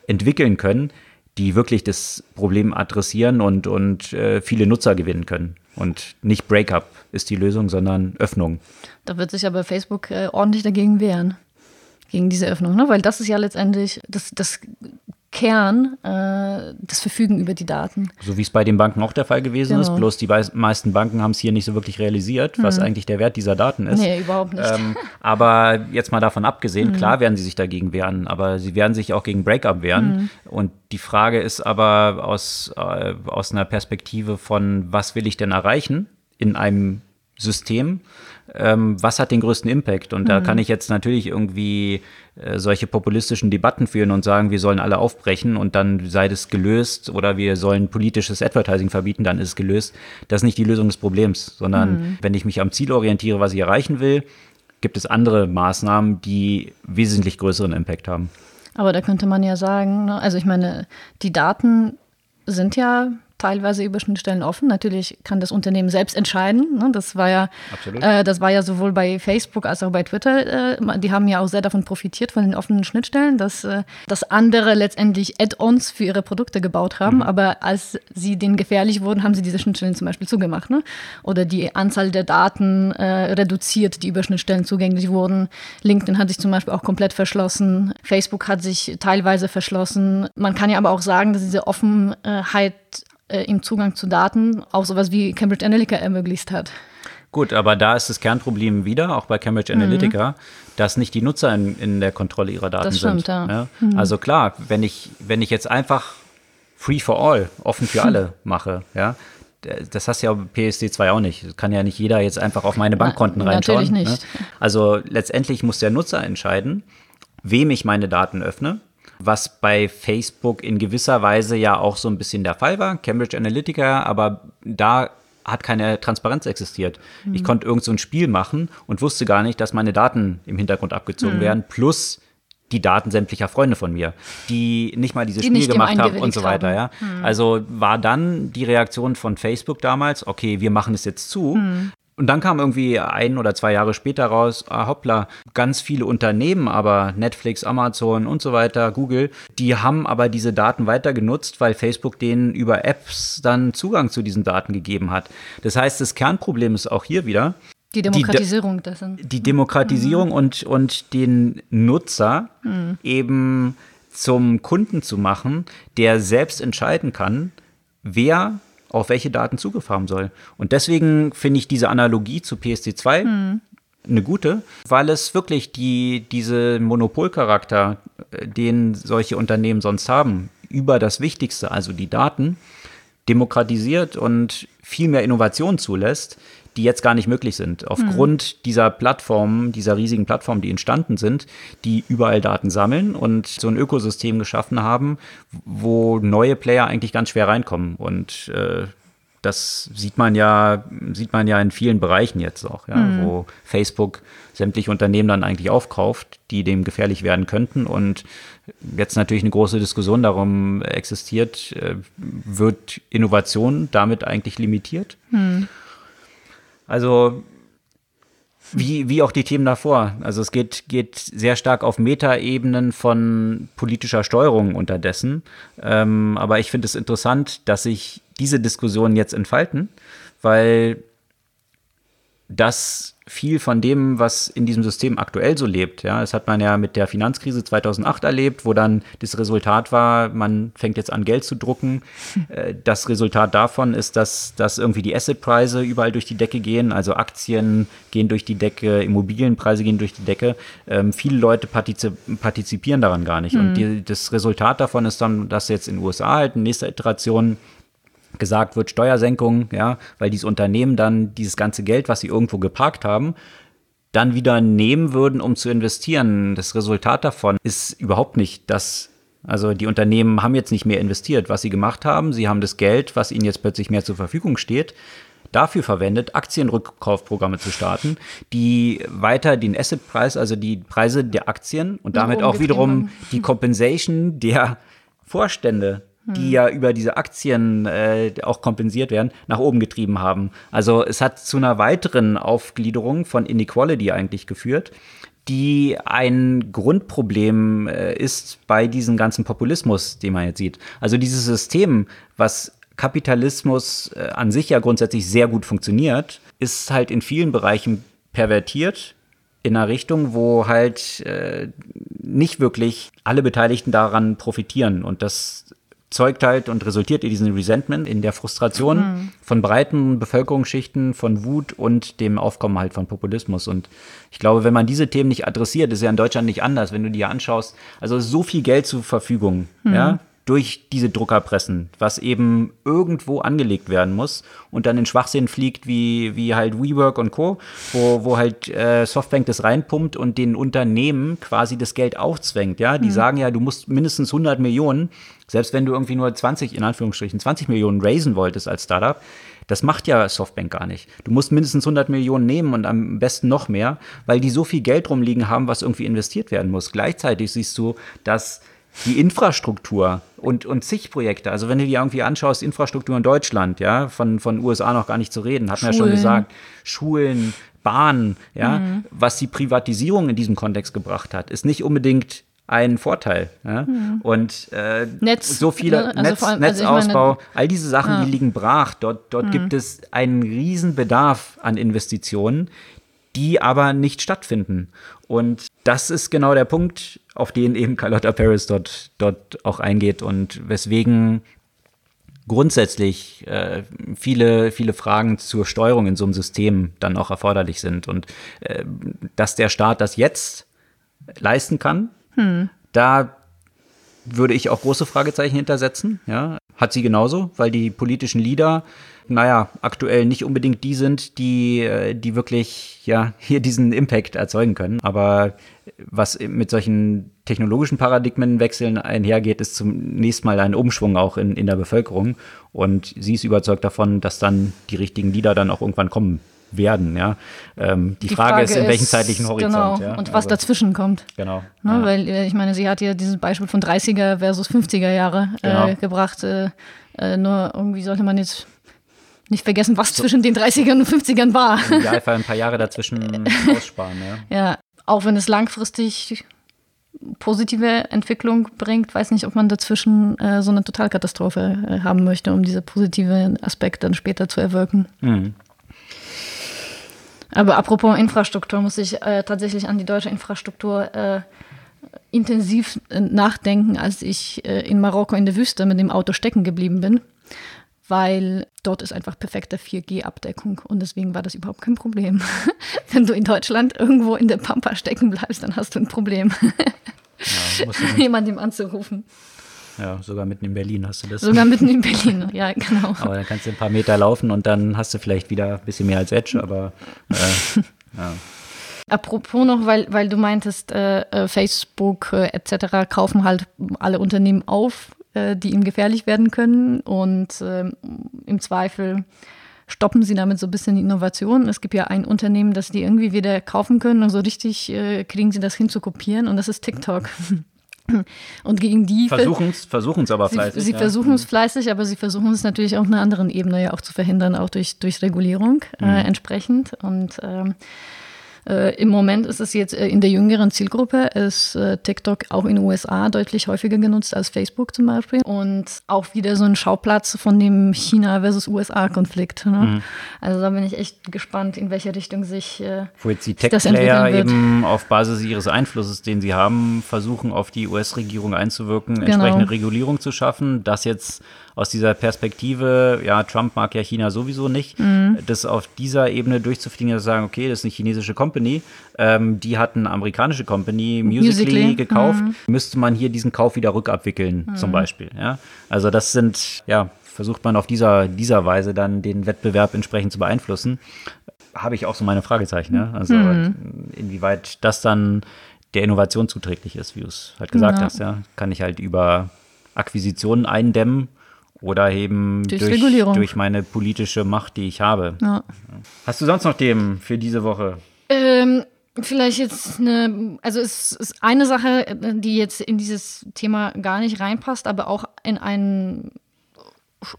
entwickeln können, die wirklich das Problem adressieren und, und äh, viele Nutzer gewinnen können. Und nicht Breakup ist die Lösung, sondern Öffnung. Da wird sich aber Facebook äh, ordentlich dagegen wehren gegen diese Öffnung, ne? weil das ist ja letztendlich das, das Kern äh, das Verfügen über die Daten. So wie es bei den Banken auch der Fall gewesen genau. ist, bloß die meisten Banken haben es hier nicht so wirklich realisiert, was mhm. eigentlich der Wert dieser Daten ist. Nee, überhaupt nicht. Ähm, aber jetzt mal davon abgesehen, mhm. klar werden sie sich dagegen wehren, aber sie werden sich auch gegen Breakup wehren. Mhm. Und die Frage ist aber aus, äh, aus einer Perspektive von, was will ich denn erreichen in einem System? Ähm, was hat den größten Impact? Und mhm. da kann ich jetzt natürlich irgendwie äh, solche populistischen Debatten führen und sagen, wir sollen alle aufbrechen und dann sei das gelöst oder wir sollen politisches Advertising verbieten, dann ist es gelöst. Das ist nicht die Lösung des Problems, sondern mhm. wenn ich mich am Ziel orientiere, was ich erreichen will, gibt es andere Maßnahmen, die wesentlich größeren Impact haben. Aber da könnte man ja sagen, ne, also ich meine, die Daten sind ja teilweise über Schnittstellen offen. Natürlich kann das Unternehmen selbst entscheiden. Ne? Das war ja, äh, das war ja sowohl bei Facebook als auch bei Twitter. Äh, die haben ja auch sehr davon profitiert von den offenen Schnittstellen, dass, äh, dass andere letztendlich Add-ons für ihre Produkte gebaut haben. Mhm. Aber als sie denen gefährlich wurden, haben sie diese Schnittstellen zum Beispiel zugemacht. Ne? Oder die Anzahl der Daten äh, reduziert, die über Schnittstellen zugänglich wurden. LinkedIn hat sich zum Beispiel auch komplett verschlossen. Facebook hat sich teilweise verschlossen. Man kann ja aber auch sagen, dass diese Offenheit äh, im Zugang zu Daten auch sowas wie Cambridge Analytica ermöglicht hat. Gut, aber da ist das Kernproblem wieder, auch bei Cambridge Analytica, mhm. dass nicht die Nutzer in, in, der Kontrolle ihrer Daten das stimmt, sind. Ja. ja? Mhm. Also klar, wenn ich, wenn ich jetzt einfach free for all, offen für alle mache, ja, das hast ja PSD2 auch nicht. Kann ja nicht jeder jetzt einfach auf meine Bankkonten Nein, reinschauen. Natürlich nicht. Ne? Also letztendlich muss der Nutzer entscheiden, wem ich meine Daten öffne was bei Facebook in gewisser Weise ja auch so ein bisschen der Fall war, Cambridge Analytica, aber da hat keine Transparenz existiert. Mhm. Ich konnte irgend so ein Spiel machen und wusste gar nicht, dass meine Daten im Hintergrund abgezogen mhm. werden, plus die Daten sämtlicher Freunde von mir, die nicht mal dieses die Spiel gemacht haben und so weiter. Ja. Mhm. Also war dann die Reaktion von Facebook damals, okay, wir machen es jetzt zu. Und dann kam irgendwie ein oder zwei Jahre später raus, ah, hoppla, ganz viele Unternehmen, aber Netflix, Amazon und so weiter, Google, die haben aber diese Daten weiter genutzt, weil Facebook denen über Apps dann Zugang zu diesen Daten gegeben hat. Das heißt, das Kernproblem ist auch hier wieder, die Demokratisierung die, dessen. Die Demokratisierung mhm. und, und den Nutzer mhm. eben zum Kunden zu machen, der selbst entscheiden kann, wer auf welche Daten Zugriff haben soll. Und deswegen finde ich diese Analogie zu PSD2 hm. eine gute, weil es wirklich die, diese Monopolcharakter, äh, den solche Unternehmen sonst haben, über das Wichtigste, also die Daten, demokratisiert und viel mehr Innovation zulässt, die jetzt gar nicht möglich sind. Aufgrund mhm. dieser Plattformen, dieser riesigen Plattformen, die entstanden sind, die überall Daten sammeln und so ein Ökosystem geschaffen haben, wo neue Player eigentlich ganz schwer reinkommen. Und äh, das sieht man ja, sieht man ja in vielen Bereichen jetzt auch, ja, mhm. wo Facebook sämtliche Unternehmen dann eigentlich aufkauft, die dem gefährlich werden könnten. Und jetzt natürlich eine große Diskussion darum existiert, äh, wird Innovation damit eigentlich limitiert? Mhm. Also wie, wie auch die Themen davor. Also es geht, geht sehr stark auf Metaebenen von politischer Steuerung unterdessen. Ähm, aber ich finde es interessant, dass sich diese Diskussionen jetzt entfalten, weil das viel von dem, was in diesem System aktuell so lebt. Ja, das hat man ja mit der Finanzkrise 2008 erlebt, wo dann das Resultat war, man fängt jetzt an Geld zu drucken. Äh, das Resultat davon ist, dass, dass irgendwie die Assetpreise überall durch die Decke gehen, also Aktien gehen durch die Decke, Immobilienpreise gehen durch die Decke. Ähm, viele Leute partizip partizipieren daran gar nicht. Mhm. Und die, das Resultat davon ist dann, dass jetzt in den USA halt in nächster Iteration gesagt wird, Steuersenkung, ja, weil diese Unternehmen dann dieses ganze Geld, was sie irgendwo geparkt haben, dann wieder nehmen würden, um zu investieren. Das Resultat davon ist überhaupt nicht das. Also die Unternehmen haben jetzt nicht mehr investiert, was sie gemacht haben. Sie haben das Geld, was ihnen jetzt plötzlich mehr zur Verfügung steht, dafür verwendet, Aktienrückkaufprogramme zu starten, die weiter den Assetpreis, also die Preise der Aktien und damit auch wiederum die Compensation der Vorstände die ja über diese Aktien äh, auch kompensiert werden, nach oben getrieben haben. Also es hat zu einer weiteren Aufgliederung von Inequality eigentlich geführt, die ein Grundproblem äh, ist bei diesem ganzen Populismus, den man jetzt sieht. Also dieses System, was Kapitalismus äh, an sich ja grundsätzlich sehr gut funktioniert, ist halt in vielen Bereichen pervertiert in einer Richtung, wo halt äh, nicht wirklich alle Beteiligten daran profitieren. Und das zeugt halt und resultiert in diesem Resentment, in der Frustration mhm. von breiten Bevölkerungsschichten, von Wut und dem Aufkommen halt von Populismus. Und ich glaube, wenn man diese Themen nicht adressiert, ist ja in Deutschland nicht anders, wenn du dir anschaust, also so viel Geld zur Verfügung, mhm. ja, durch diese Druckerpressen, was eben irgendwo angelegt werden muss und dann in Schwachsinn fliegt, wie, wie halt WeWork und Co., wo, wo halt äh, Softbank das reinpumpt und den Unternehmen quasi das Geld aufzwängt. Ja, die mhm. sagen ja, du musst mindestens 100 Millionen, selbst wenn du irgendwie nur 20, in Anführungsstrichen, 20 Millionen raisen wolltest als Startup, das macht ja Softbank gar nicht. Du musst mindestens 100 Millionen nehmen und am besten noch mehr, weil die so viel Geld rumliegen haben, was irgendwie investiert werden muss. Gleichzeitig siehst du, dass die Infrastruktur und, und zig Projekte, also wenn du dir irgendwie anschaust, Infrastruktur in Deutschland, ja, von, von USA noch gar nicht zu reden, hat man ja schon gesagt, Schulen, Bahnen, ja, mhm. was die Privatisierung in diesem Kontext gebracht hat, ist nicht unbedingt ein Vorteil. Ja? Mhm. Und äh, Netz, so viele ne? also Netz, allem, also Netzausbau, meine, all diese Sachen, ja. die liegen brach. Dort, dort mhm. gibt es einen riesen Bedarf an Investitionen, die aber nicht stattfinden. Und das ist genau der Punkt, auf den eben Carlotta Paris dort, dort auch eingeht und weswegen grundsätzlich äh, viele, viele Fragen zur Steuerung in so einem System dann auch erforderlich sind. Und äh, dass der Staat das jetzt leisten kann, hm. da würde ich auch große Fragezeichen hintersetzen. Ja. Hat sie genauso, weil die politischen Leader naja, aktuell nicht unbedingt die sind, die, äh, die wirklich ja hier diesen Impact erzeugen können. Aber was mit solchen technologischen Paradigmenwechseln einhergeht, ist zunächst mal ein Umschwung auch in, in der Bevölkerung. Und sie ist überzeugt davon, dass dann die richtigen Lieder dann auch irgendwann kommen werden. Ja? Ähm, die, die Frage, Frage, ist, in welchem zeitlichen Horizont. Genau, ja? und was also, dazwischen kommt. Genau. Ne, ja. Weil äh, ich meine, sie hat ja dieses Beispiel von 30er versus 50er Jahre äh, genau. gebracht. Äh, äh, nur irgendwie sollte man jetzt nicht vergessen, was so. zwischen den 30ern und 50ern war. Im Idealfall ein paar Jahre dazwischen aussparen, ja. Ja, auch wenn es langfristig positive Entwicklung bringt, weiß nicht, ob man dazwischen äh, so eine Totalkatastrophe äh, haben möchte, um diese positive Aspekte dann später zu erwirken. Mhm. Aber apropos Infrastruktur, muss ich äh, tatsächlich an die deutsche Infrastruktur äh, intensiv äh, nachdenken, als ich äh, in Marokko in der Wüste mit dem Auto stecken geblieben bin weil dort ist einfach perfekte 4G-Abdeckung und deswegen war das überhaupt kein Problem. Wenn du in Deutschland irgendwo in der Pampa stecken bleibst, dann hast du ein Problem, ja, jemandem anzurufen. Ja, sogar mitten in Berlin hast du das. Sogar mitten in Berlin, ja, genau. Aber dann kannst du ein paar Meter laufen und dann hast du vielleicht wieder ein bisschen mehr als Edge, aber äh, ja. Apropos noch, weil, weil du meintest, äh, äh Facebook äh, etc. kaufen halt alle Unternehmen auf äh, die ihm gefährlich werden können. Und äh, im Zweifel stoppen sie damit so ein bisschen die Innovation. Es gibt ja ein Unternehmen, das die irgendwie wieder kaufen können und so richtig kriegen sie das hin zu kopieren und das ist TikTok. Und gegen die versuchen es aber fleißig. Sie, sie ja. versuchen es mhm. fleißig, aber sie versuchen es natürlich auf einer anderen Ebene ja auch zu verhindern, auch durch, durch Regulierung äh, mhm. entsprechend. Und ähm, äh, Im Moment ist es jetzt äh, in der jüngeren Zielgruppe, ist äh, TikTok auch in den USA deutlich häufiger genutzt als Facebook zum Beispiel. Und auch wieder so ein Schauplatz von dem China versus USA-Konflikt. Ne? Mhm. Also da bin ich echt gespannt, in welche Richtung sich äh, Wo jetzt die Tech-Player eben auf Basis ihres Einflusses, den sie haben, versuchen, auf die US-Regierung einzuwirken, genau. entsprechende Regulierung zu schaffen. Das jetzt aus dieser Perspektive, ja, Trump mag ja China sowieso nicht, mhm. das auf dieser Ebene durchzufliegen und zu sagen, okay, das ist eine chinesische Company, ähm, die hat eine amerikanische Company, Musically, Musically. gekauft, mhm. müsste man hier diesen Kauf wieder rückabwickeln, mhm. zum Beispiel. Ja? Also das sind, ja, versucht man auf dieser, dieser Weise dann den Wettbewerb entsprechend zu beeinflussen. Habe ich auch so meine Fragezeichen, ja? Also mhm. inwieweit das dann der Innovation zuträglich ist, wie du es halt gesagt ja. hast, ja, kann ich halt über Akquisitionen eindämmen oder eben Durch durch, Regulierung. durch meine politische Macht, die ich habe. Ja. Hast du sonst noch Themen für diese Woche? Ähm, vielleicht jetzt eine, also es ist eine Sache, äh, die jetzt in dieses Thema gar nicht reinpasst, aber auch in einen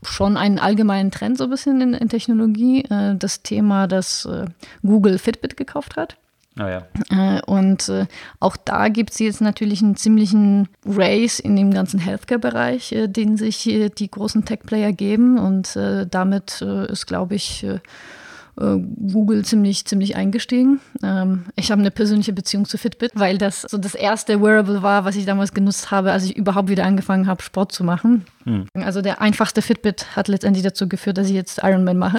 schon einen allgemeinen Trend so ein bisschen in, in Technologie. Äh, das Thema, dass äh, Google Fitbit gekauft hat. Naja. Äh, Und äh, auch da gibt es jetzt natürlich einen ziemlichen Race in dem ganzen Healthcare-Bereich, äh, den sich die großen Tech-Player geben. Und damit ist, glaube ich, Google ziemlich, ziemlich eingestiegen. Ähm, ich habe eine persönliche Beziehung zu Fitbit, weil das so das erste Wearable war, was ich damals genutzt habe, als ich überhaupt wieder angefangen habe, Sport zu machen. Also der einfachste Fitbit hat letztendlich dazu geführt, dass ich jetzt Ironman mache.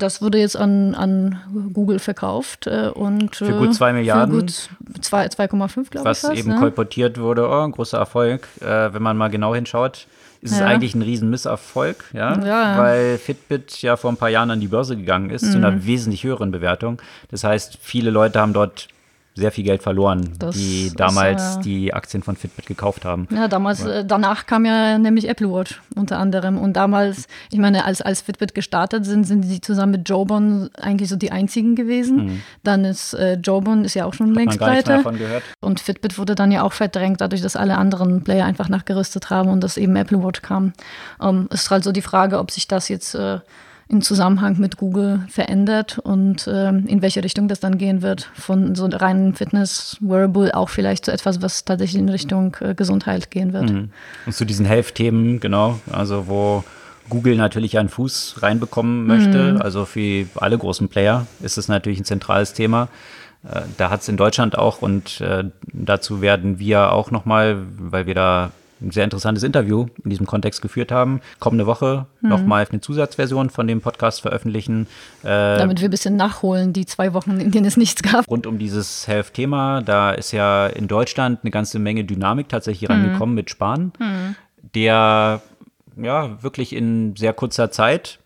Das wurde jetzt an, an Google verkauft äh, und Für gut äh, Milliarden. Für gut zwei- 2,5 glaube ich. was eben ne? kolportiert wurde, oh, ein großer Erfolg. Äh, wenn man mal genau hinschaut, ist es Ja. eigentlich ein riesen Misserfolg, ja? Ja, weil Fitbit ja vor ein paar Jahren an die Börse gegangen ist, zu Mhm. einer wesentlich höheren Bewertung. Das heißt, viele Leute haben dort sehr viel Geld verloren, Das die ist, damals äh, die Aktien von Fitbit gekauft haben. Ja, damals, äh, danach kam ja nämlich Apple Watch unter anderem. Und damals, ich meine, als, als Fitbit gestartet sind, sind die zusammen mit Jobon eigentlich so die einzigen gewesen. Dann ist äh, Jobon ist ja auch schon Mhm. Hat längst pleite. Und Fitbit wurde dann ja auch verdrängt, dadurch, dass alle anderen Player einfach nachgerüstet haben und dass eben Apple Watch kam. Ähm, es ist halt so die Frage, ob sich das jetzt äh, in Zusammenhang mit Google verändert und ähm, in welche Richtung das dann gehen wird. Von so reinen Fitness-Wearable auch vielleicht zu etwas, was tatsächlich in Richtung äh, Gesundheit gehen wird. Und zu diesen Health-Themen, genau, also wo Google natürlich einen Fuß reinbekommen möchte, Mhm. also für alle großen Player ist es natürlich ein zentrales Thema. Äh, Da hat es in Deutschland auch und äh, dazu werden wir auch nochmal, weil wir da ein sehr interessantes Interview in diesem Kontext geführt haben, kommende Woche Mhm. nochmal eine Zusatzversion von dem Podcast veröffentlichen. Äh, Damit wir ein bisschen nachholen, die zwei Wochen, in denen es nichts gab. rund um dieses Health-Thema. Da ist ja in Deutschland eine ganze Menge Dynamik tatsächlich rangekommen mit Spahn, der ja wirklich in sehr kurzer Zeit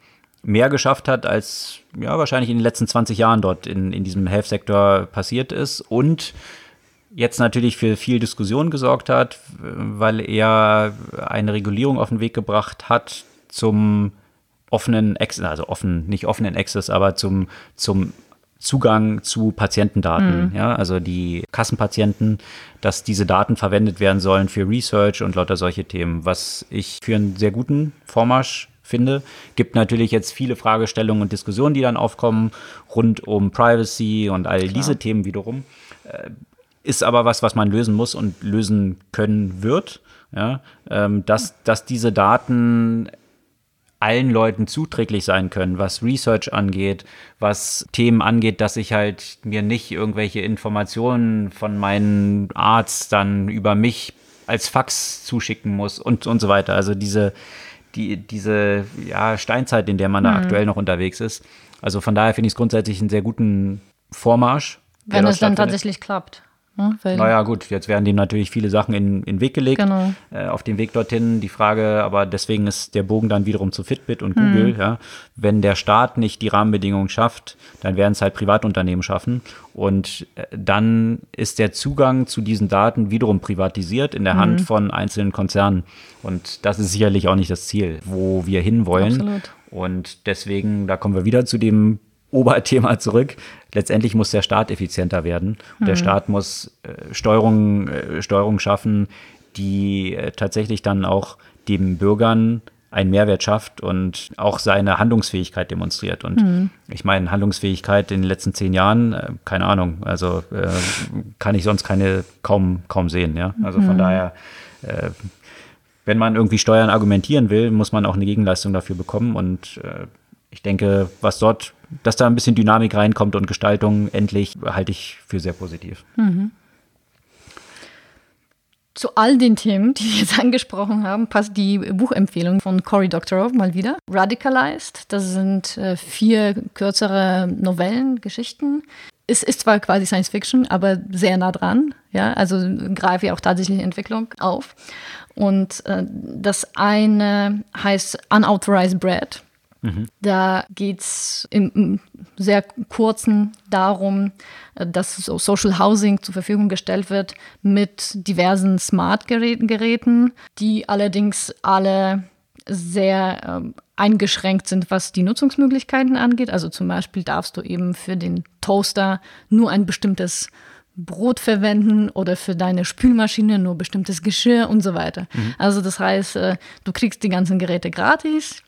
mehr geschafft hat, als ja wahrscheinlich in den letzten 20 Jahren dort in, in diesem Health-Sektor passiert ist und jetzt natürlich für viel Diskussion gesorgt hat, weil er eine Regulierung auf den Weg gebracht hat zum offenen Access, also offen, nicht offenen Access, aber zum, zum Zugang zu Patientendaten, ja, also die Kassenpatienten, dass diese Daten verwendet werden sollen für Research und lauter solche Themen, was ich für einen sehr guten Vormarsch finde. Gibt natürlich jetzt viele Fragestellungen und Diskussionen, die dann aufkommen rund um Privacy und all diese Themen wiederum. Ist aber was, was man lösen muss und lösen können wird, ja, ähm, dass, dass diese Daten allen Leuten zuträglich sein können, was Research angeht, was Themen angeht, dass ich halt mir nicht irgendwelche Informationen von meinem Arzt dann über mich als Fax zuschicken muss und, und so weiter. Also diese, die, diese ja, Steinzeit, in der man da aktuell noch unterwegs ist. Also von daher finde ich es grundsätzlich einen sehr guten Vormarsch. Wenn es dann tatsächlich klappt. Ne? Weil, Naja, gut, jetzt werden dem natürlich viele Sachen in, in den Weg gelegt. Genau. Äh, auf dem Weg dorthin. Die Frage, aber deswegen ist der Bogen dann wiederum zu Fitbit und Mhm. Google. Ja. Wenn der Staat nicht die Rahmenbedingungen schafft, dann werden es halt Privatunternehmen schaffen. Und äh, dann ist der Zugang zu diesen Daten wiederum privatisiert in der Hand Mhm. von einzelnen Konzernen. Und das ist sicherlich auch nicht das Ziel, wo wir hinwollen. Absolut. Und deswegen, da kommen wir wieder zu dem Oberthema zurück. Letztendlich muss der Staat effizienter werden. Und der Staat muss äh, Steuerung, äh, Steuerung schaffen, die äh, tatsächlich dann auch dem Bürgern einen Mehrwert schafft und auch seine Handlungsfähigkeit demonstriert. Und ich meine, Handlungsfähigkeit in den letzten zehn Jahren, äh, keine Ahnung, also äh, kann ich sonst keine kaum, kaum sehen. Ja? Also von daher, äh, wenn man irgendwie Steuern argumentieren will, muss man auch eine Gegenleistung dafür bekommen. Und äh, ich denke, was dort, dass da ein bisschen Dynamik reinkommt und Gestaltung endlich, halte ich für sehr positiv. Zu all den Themen, die wir jetzt angesprochen haben, passt die Buchempfehlung von Cory Doctorow mal wieder. Radicalized, das sind äh, vier kürzere Novellen, Geschichten. Es ist zwar quasi Science Fiction, aber sehr nah dran. Ja, also greife ja auch tatsächlich Entwicklung auf. Und äh, das eine heißt Unauthorized Bread. Da geht es im, sehr kurzen darum, äh, dass so Social Housing zur Verfügung gestellt wird mit diversen Smart-Geräten, Geräten, die allerdings alle sehr ähm, eingeschränkt sind, was die Nutzungsmöglichkeiten angeht. Also zum Beispiel darfst du eben für den Toaster nur ein bestimmtes Brot verwenden oder für deine Spülmaschine nur bestimmtes Geschirr und so weiter. Mhm. Also das heißt, äh, du kriegst die ganzen Geräte gratis,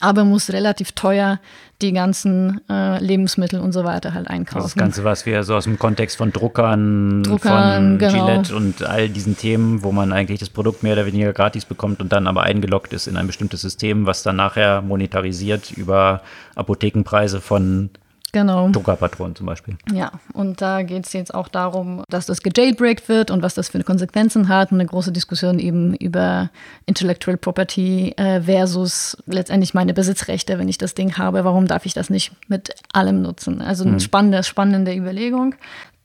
aber musst relativ teuer die ganzen äh, Lebensmittel und so weiter halt einkaufen. Also das Ganze, was wir so aus dem Kontext von Druckern, Druckern von genau. Gillette und all diesen Themen, wo man eigentlich das Produkt mehr oder weniger gratis bekommt und dann aber eingeloggt ist in ein bestimmtes System, was dann nachher monetarisiert über Apothekenpreise von Genau. Druckerpatronen zum Beispiel. Ja, und da geht es jetzt auch darum, dass das gejailbreakt wird und was das für Konsequenzen hat. Eine große Diskussion eben über Intellectual Property äh, versus letztendlich meine Besitzrechte, wenn ich das Ding habe. Warum darf ich das nicht mit allem nutzen? Also eine mhm. spannende, spannende Überlegung.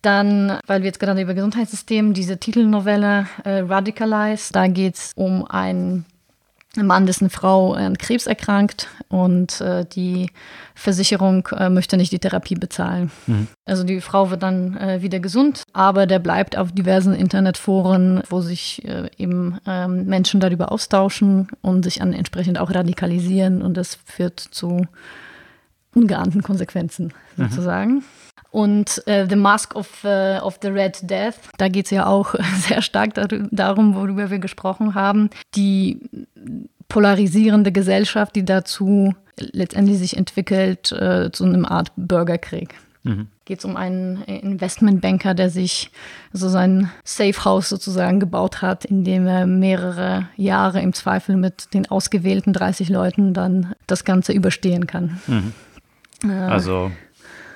Dann, weil wir jetzt gerade über Gesundheitssystem, diese Titelnovelle äh, Radicalize, da geht es um ein Mann, dessen Frau an Krebs erkrankt und äh, die Versicherung äh, möchte nicht die Therapie bezahlen. Mhm. Also die Frau wird dann äh, wieder gesund, aber der bleibt auf diversen Internetforen, wo sich äh, eben ähm, Menschen darüber austauschen und sich dann entsprechend auch radikalisieren und das führt zu ungeahnten Konsequenzen mhm. sozusagen. Mhm. Und äh, The Mask of, uh, of the Red Death, da geht es ja auch sehr stark darum, worüber wir gesprochen haben. Die polarisierende Gesellschaft, die dazu letztendlich sich entwickelt äh, zu einem Art Bürgerkrieg. Mhm. Geht es um einen Investmentbanker, der sich so sein Safe House sozusagen gebaut hat, in dem er mehrere Jahre im Zweifel mit den ausgewählten 30 Leuten dann das Ganze überstehen kann. Mhm. Äh, also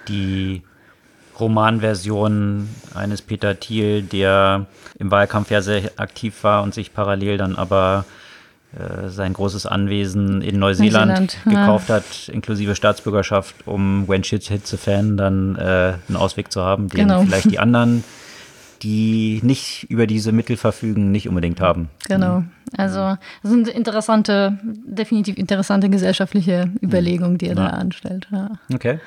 die Romanversion eines Peter Thiel, der im Wahlkampf ja sehr aktiv war und sich parallel dann aber äh, sein großes Anwesen in Neuseeland, Neuseeland gekauft ja. hat, inklusive Staatsbürgerschaft, um When Shit Hits the Fan dann äh, einen Ausweg zu haben, den genau. vielleicht die anderen, die nicht über diese Mittel verfügen, nicht unbedingt haben. Genau. Also das sind interessante, definitiv interessante gesellschaftliche Überlegungen, die er ja. da anstellt. Ja. Okay.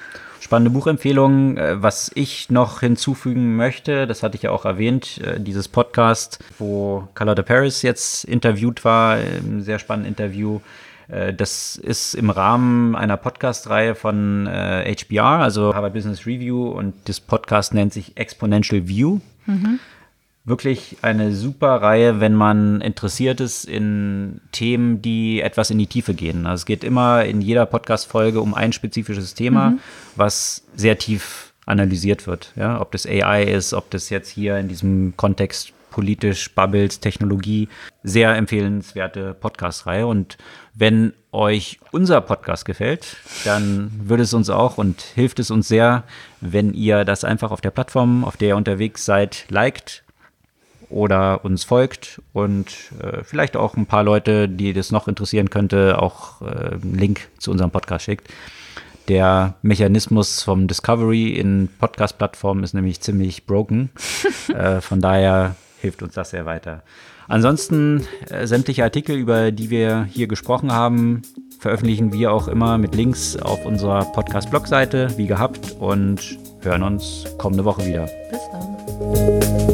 Spannende Buchempfehlung. Äh, was ich noch hinzufügen möchte, das hatte ich ja auch erwähnt, äh, dieses Podcast, wo Carla de Paris jetzt interviewt war, ein sehr spannendes Interview. Äh, das ist im Rahmen einer Podcast-Reihe von HBR, also Harvard Business Review, und das Podcast nennt sich Exponential View. Mhm wirklich eine super Reihe, wenn man interessiert ist in Themen, die etwas in die Tiefe gehen. Also es geht immer in jeder Podcast-Folge um ein spezifisches Thema, mhm. was sehr tief analysiert wird. Ja, ob das AI ist, ob das jetzt hier in diesem Kontext politisch, Bubbles, Technologie, sehr empfehlenswerte Podcast-Reihe. Und wenn euch unser Podcast gefällt, dann würde es uns auch und hilft es uns sehr, wenn ihr das einfach auf der Plattform, auf der ihr unterwegs seid, liked oder uns folgt und äh, vielleicht auch ein paar Leute, die das noch interessieren könnte, auch äh, einen Link zu unserem Podcast schickt. Der Mechanismus vom Discovery in Podcast-Plattformen ist nämlich ziemlich broken. äh, von daher hilft uns das sehr weiter. Ansonsten äh, sämtliche Artikel, über die wir hier gesprochen haben, veröffentlichen wir auch immer mit Links auf unserer Podcast-Blog-Seite, wie gehabt, und hören uns kommende Woche wieder. Bis dann.